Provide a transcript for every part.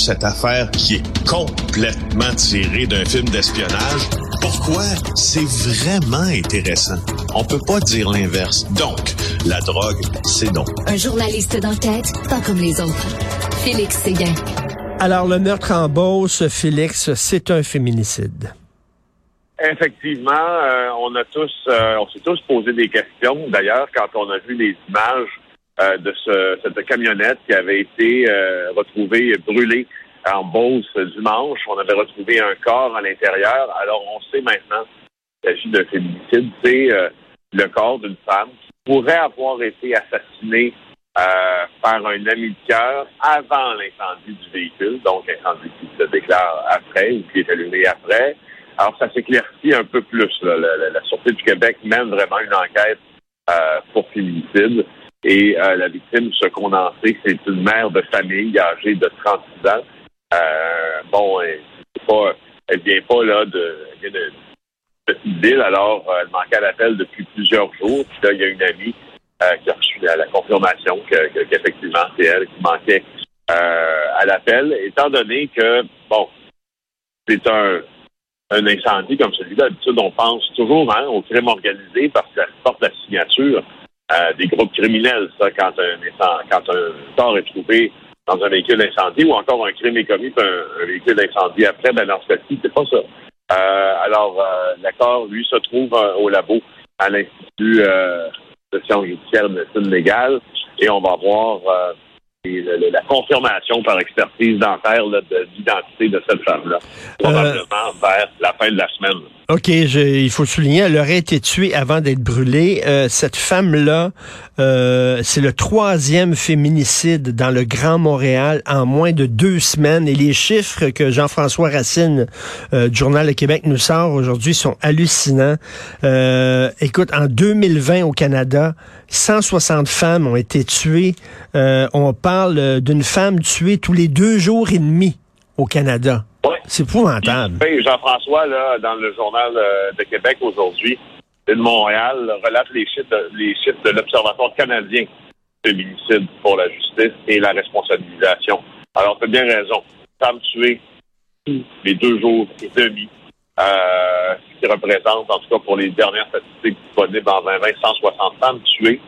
cette affaire qui est complètement tirée d'un film d'espionnage. Pourquoi? C'est vraiment intéressant. On peut pas dire l'inverse. Donc, la drogue, c'est non. Un journaliste d'enquête, pas comme les autres. Félix Séguin. Alors, le meurtre en Beauce, Félix, c'est un féminicide. Effectivement, euh, on a tous, euh, on s'est tous posé des questions. D'ailleurs, quand on a vu les images euh, de ce, cette camionnette qui avait été retrouvée brûlée en Beauce dimanche, on avait retrouvé un corps à l'intérieur. Alors, on sait maintenant qu'il s'agit d'un féminicide. C'est le corps d'une femme qui pourrait avoir été assassinée par un ami de cœur avant l'incendie du véhicule, donc incendie qui se déclare après ou qui est allumé après. Alors, ça s'éclaircit un peu plus. La, la, Sûreté du Québec mène vraiment une enquête euh, pour féminicide. Et euh, la victime, ce qu'on c'est une mère de famille âgée de 36 ans. Euh, bon, elle, pas, elle vient pas là de, elle de, petite ville, alors elle manquait à l'appel depuis plusieurs jours. Puis là, il y a une amie qui a reçu la, confirmation qu'effectivement, c'est elle qui manquait à l'appel, étant donné que, bon, c'est un un incendie comme celui-là, d'habitude, on pense toujours hein, au crime organisé parce que ça porte la signature euh, des groupes criminels, ça, quand un, quand un corps est trouvé dans un véhicule incendie ou encore un crime est commis par un, véhicule incendie après, ben dans ce cas-ci, c'est pas ça. Euh, alors, euh, l'accord, lui, se trouve au labo à l'Institut de sciences judiciaires de médecine légale et on va voir et la confirmation par expertise dentaire de l'identité de cette femme-là, probablement vers la fin de la semaine. OK, il faut souligner, elle aurait été tuée avant d'être brûlée. Euh, cette femme-là, euh, c'est le troisième féminicide dans le Grand Montréal en moins de deux semaines. Et les chiffres que Jean-François Racine euh, du Journal de Québec nous sort aujourd'hui sont hallucinants. écoute, en 2020 au Canada, 160 femmes ont été tuées. on parle d'une femme tuée tous les deux jours et demi au Canada. C'est épouvantable. Jean-François, là, dans le journal euh, de Québec aujourd'hui, de Montréal, relate les chiffres de, les chiffres de l'Observatoire canadien féminicide pour la justice et la responsabilisation. Alors, tu as bien raison. Femmes tuées les deux jours et demi, euh, ce qui représente, en tout cas pour les dernières statistiques disponibles en 2020, 160 femmes tuées.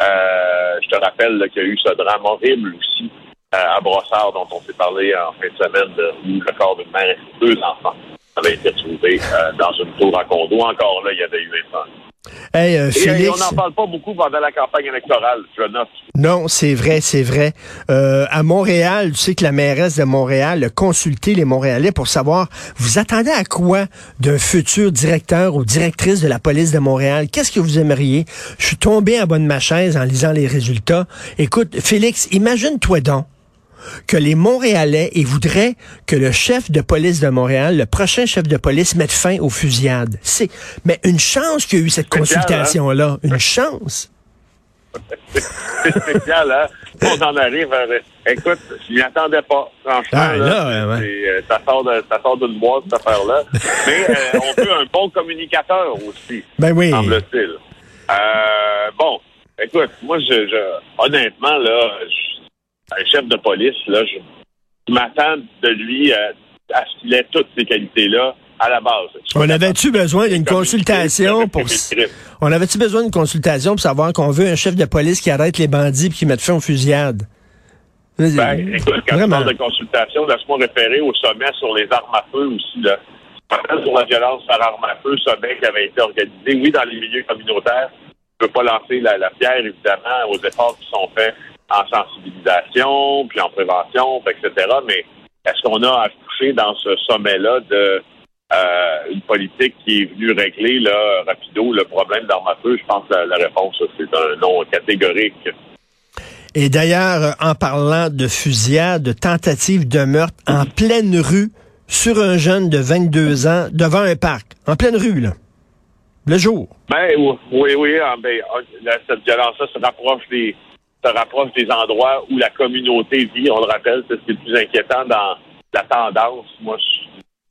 Euh, je te rappelle qu'il y a eu ce drame horrible aussi à Brossard, dont on s'est parlé en fin de semaine, où le corps d'une mère et deux enfants avaient été trouvés euh, dans une tour à condo. Encore là, il y avait eu un Hey, euh, Félix... on n'en parle pas beaucoup pendant la campagne électorale, je note. Non, c'est vrai, c'est vrai. Euh, à Montréal, tu sais que la mairesse de Montréal a consulté les Montréalais pour savoir, vous attendez à quoi d'un futur directeur ou directrice de la police de Montréal? Qu'est-ce que vous aimeriez? Je suis tombé en bas de ma chaise en lisant les résultats. Écoute, Félix, imagine-toi donc que les Montréalais ils voudraient que le chef de police de Montréal, le prochain chef de police, mette fin aux fusillades. C'est mais une chance qu'il y a eu cette hein? consultation-là. Une chance. C'est spécial, hein? On en arrive à... Écoute, je m'y attendais pas, franchement. Ah, là, euh, ça sort d'une boîte, cette affaire-là. Mais euh, on veut un bon communicateur aussi, ben oui. semble-t-il. Euh, bon, écoute, moi, je, je honnêtement, là, un chef de police, là, je, m'attends de lui à, ce qu'il ait toutes ces qualités-là à la base. On avait-tu besoin d'une consultation pour... On avait-tu besoin d'une consultation pour savoir qu'on veut un chef de police qui arrête les bandits et qui mette fin aux fusillades? Ben, écoute, quand Vraiment. je parle de consultation, laisse-moi référer au sommet sur les armes à feu aussi, là. Sur la violence par armes à feu, sommet qui avait été organisé, oui, dans les milieux communautaires. Je ne peux pas lancer la, la pierre, évidemment, aux efforts qui sont faits en sensibilisation, puis en prévention, etc. Mais est-ce qu'on a accouché dans ce sommet-là de euh, une politique qui est venue régler là, rapido le problème d'armes à feu? Je pense que la, réponse, c'est un non catégorique. Et d'ailleurs, en parlant de fusillade, de tentative de meurtre en pleine rue, sur un jeune de 22 ans, devant un parc, en pleine rue, là, le jour. Ben, oui, oui, ah, ben, ah, cette violence-là se rapproche des, se rapproche des endroits où la communauté vit. On le rappelle, c'est ce qui est le plus inquiétant dans la tendance. Moi,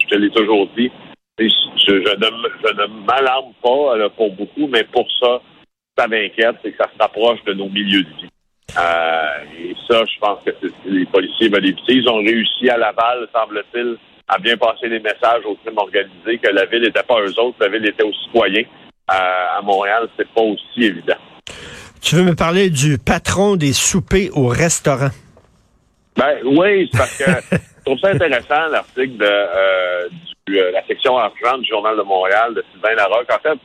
je, te l'ai toujours dit. Je, ne, m'alarme pas pour beaucoup, mais pour ça, ça m'inquiète, c'est que ça se rapproche de nos milieux de vie. et ça, je pense que les policiers veulent éviter. Ils ont réussi à Laval, semble-t-il, à bien passer les messages aux crimes organisés que la ville n'était pas eux autres, la ville était aux citoyens. à Montréal, c'est pas aussi évident. Tu veux me parler du patron des soupers au restaurant? Ben oui, c'est parce que je trouve ça intéressant l'article de euh, euh, la section argent du Journal de Montréal de Sylvain Larocque. En fait,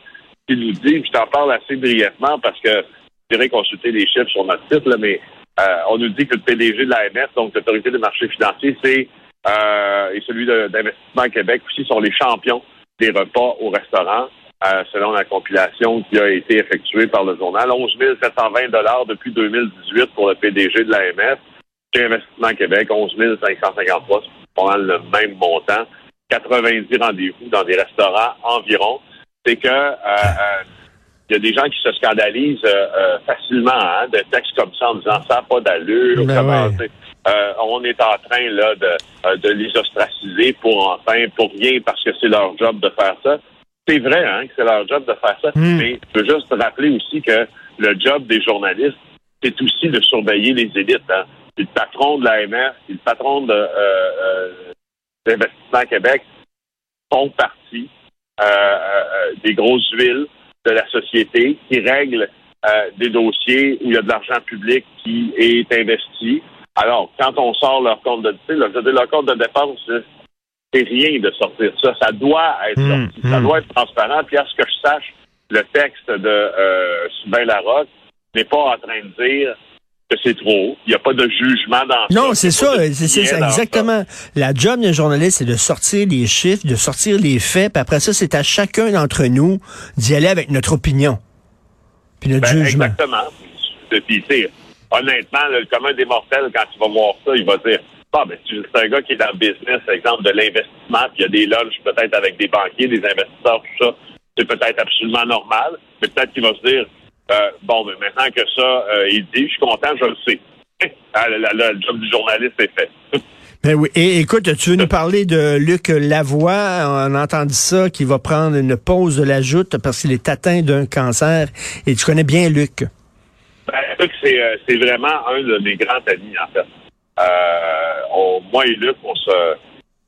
il nous dit, je t'en parle assez brièvement parce que je dirais consulter les chiffres sur notre site, là, mais euh, on nous dit que le PDG de l'AMF, donc l'Autorité des marchés financiers, c'est et celui d'Investissement Québec aussi sont les champions des repas au restaurant. Selon la compilation qui a été effectuée par le journal. 11 720 dollars depuis 2018 pour le PDG de l'AMF. Chez Investissement Québec, 11 553, c'est pas mal le même montant. 90 rendez-vous dans des restaurants environ. C'est que euh, euh, il y a des gens qui se scandalisent euh, facilement hein, de textes comme ça en disant ça n'a pas d'allure. Ben on est en train là de, de les ostraciser pour enfin pour rien parce que c'est leur job de faire ça. C'est vrai hein, que c'est leur job de faire ça, hmm. mais je veux juste rappeler aussi que le job des journalistes, c'est aussi de surveiller les élites. Hein le patron de l'AMF, le patron de euh, euh, Québec font partie euh, euh, des grosses villes de la société qui règlent des dossiers où il y a de l'argent public qui est investi. Alors, quand on sort leur compte de leur, leur compte de dépense, c'est rien de sortir ça. Ça doit être mmh, sorti. Ça mmh. doit être transparent. Puis à ce que je sache, le texte de euh, Sylvain Larocque n'est pas en train de dire que c'est trop. Il n'y a pas de jugement dans Non, c'est ça. C'est exactement. La job d'un journaliste, c'est de sortir les chiffres, de sortir les faits, puis après ça, c'est à chacun d'entre nous d'y aller avec notre opinion. Puis notre ben, jugement. Exactement. Puis, honnêtement, le commun des mortels, quand tu vas voir ça, il va dire ah, ben, c'est un gars qui est dans le business, exemple, de l'investissement, puis il y a des lunchs peut-être avec des banquiers, des investisseurs, tout ça. C'est peut-être absolument normal, mais peut-être qu'il va se dire euh, bon, mais maintenant que ça, euh, il dit, je suis content, je le sais. Ah, le, job du journaliste est fait. Ben oui. Et écoute, tu veux nous parler de Luc Lavoie? On a entendu ça, qu'il va prendre une pause de la joute parce qu'il est atteint d'un cancer. Et tu connais bien Luc? Ben, Luc, c'est, euh, c'est vraiment un de mes grands amis, en fait. Moi et Luc, on se,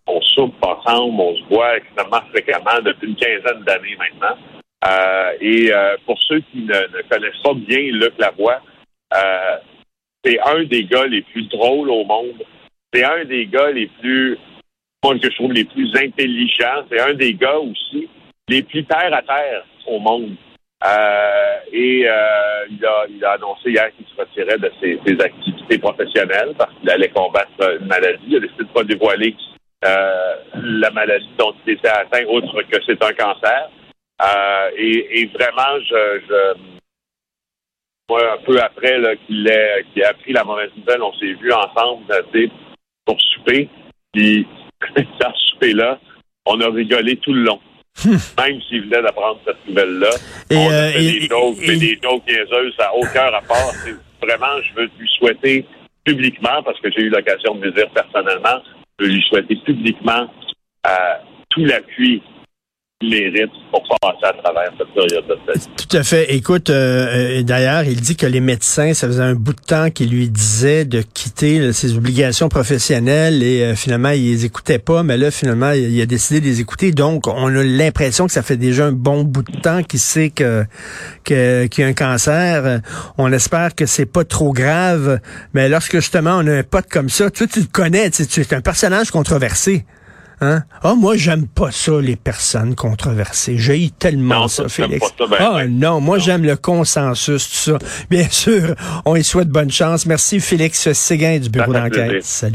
on soupe ensemble, on se voit extrêmement fréquemment depuis une quinzaine d'années maintenant. Euh, et euh, pour ceux qui ne, connaissent pas bien Luc Lavoie, euh, c'est un des gars les plus drôles au monde. C'est un des gars les plus, que je trouve les plus intelligents. C'est un des gars aussi les plus terre à terre au monde. Et il, a, il a annoncé hier qu'il se retirait de ses, activités professionnelles parce qu'il allait combattre une maladie. Il a décidé de pas dévoiler la maladie dont il était atteint, autre que c'est un cancer. Euh, et, vraiment, je, moi, un peu après qu'il ait, appris la mauvaise nouvelle, on s'est vus ensemble pour souper. Puis, dans ce souper-là, on a rigolé tout le long. Même s'il venait d'apprendre cette nouvelle-là. Et, on a euh, fait des jokes, mais des jokes niaiseuses, ça n'a aucun rapport. Vraiment, je veux lui souhaiter publiquement, parce que j'ai eu l'occasion de le dire personnellement, je veux lui souhaiter publiquement euh, tout l'appui Tout à fait. Écoute, euh, d'ailleurs, il dit que les médecins, ça faisait un bout de temps qu'ils lui disaient de quitter ses obligations professionnelles et euh, finalement, ils les écoutaient pas, mais là, finalement, il, a décidé de les écouter. Donc, on a l'impression que ça fait déjà un bon bout de temps qu'il sait que, qu'il y a un cancer. On espère que c'est pas trop grave, mais lorsque justement on a un pote comme ça, toi, tu le connais, tu es un personnage controversé. Hein? Ah, moi, j'aime pas ça, les personnes controversées. J'ai tellement ça, Félix. Ben, ah, ben. non, moi, j'aime le consensus, tout ça. Bien sûr, on y souhaite bonne chance. Merci, Félix Séguin du Bureau d'enquête. Salut.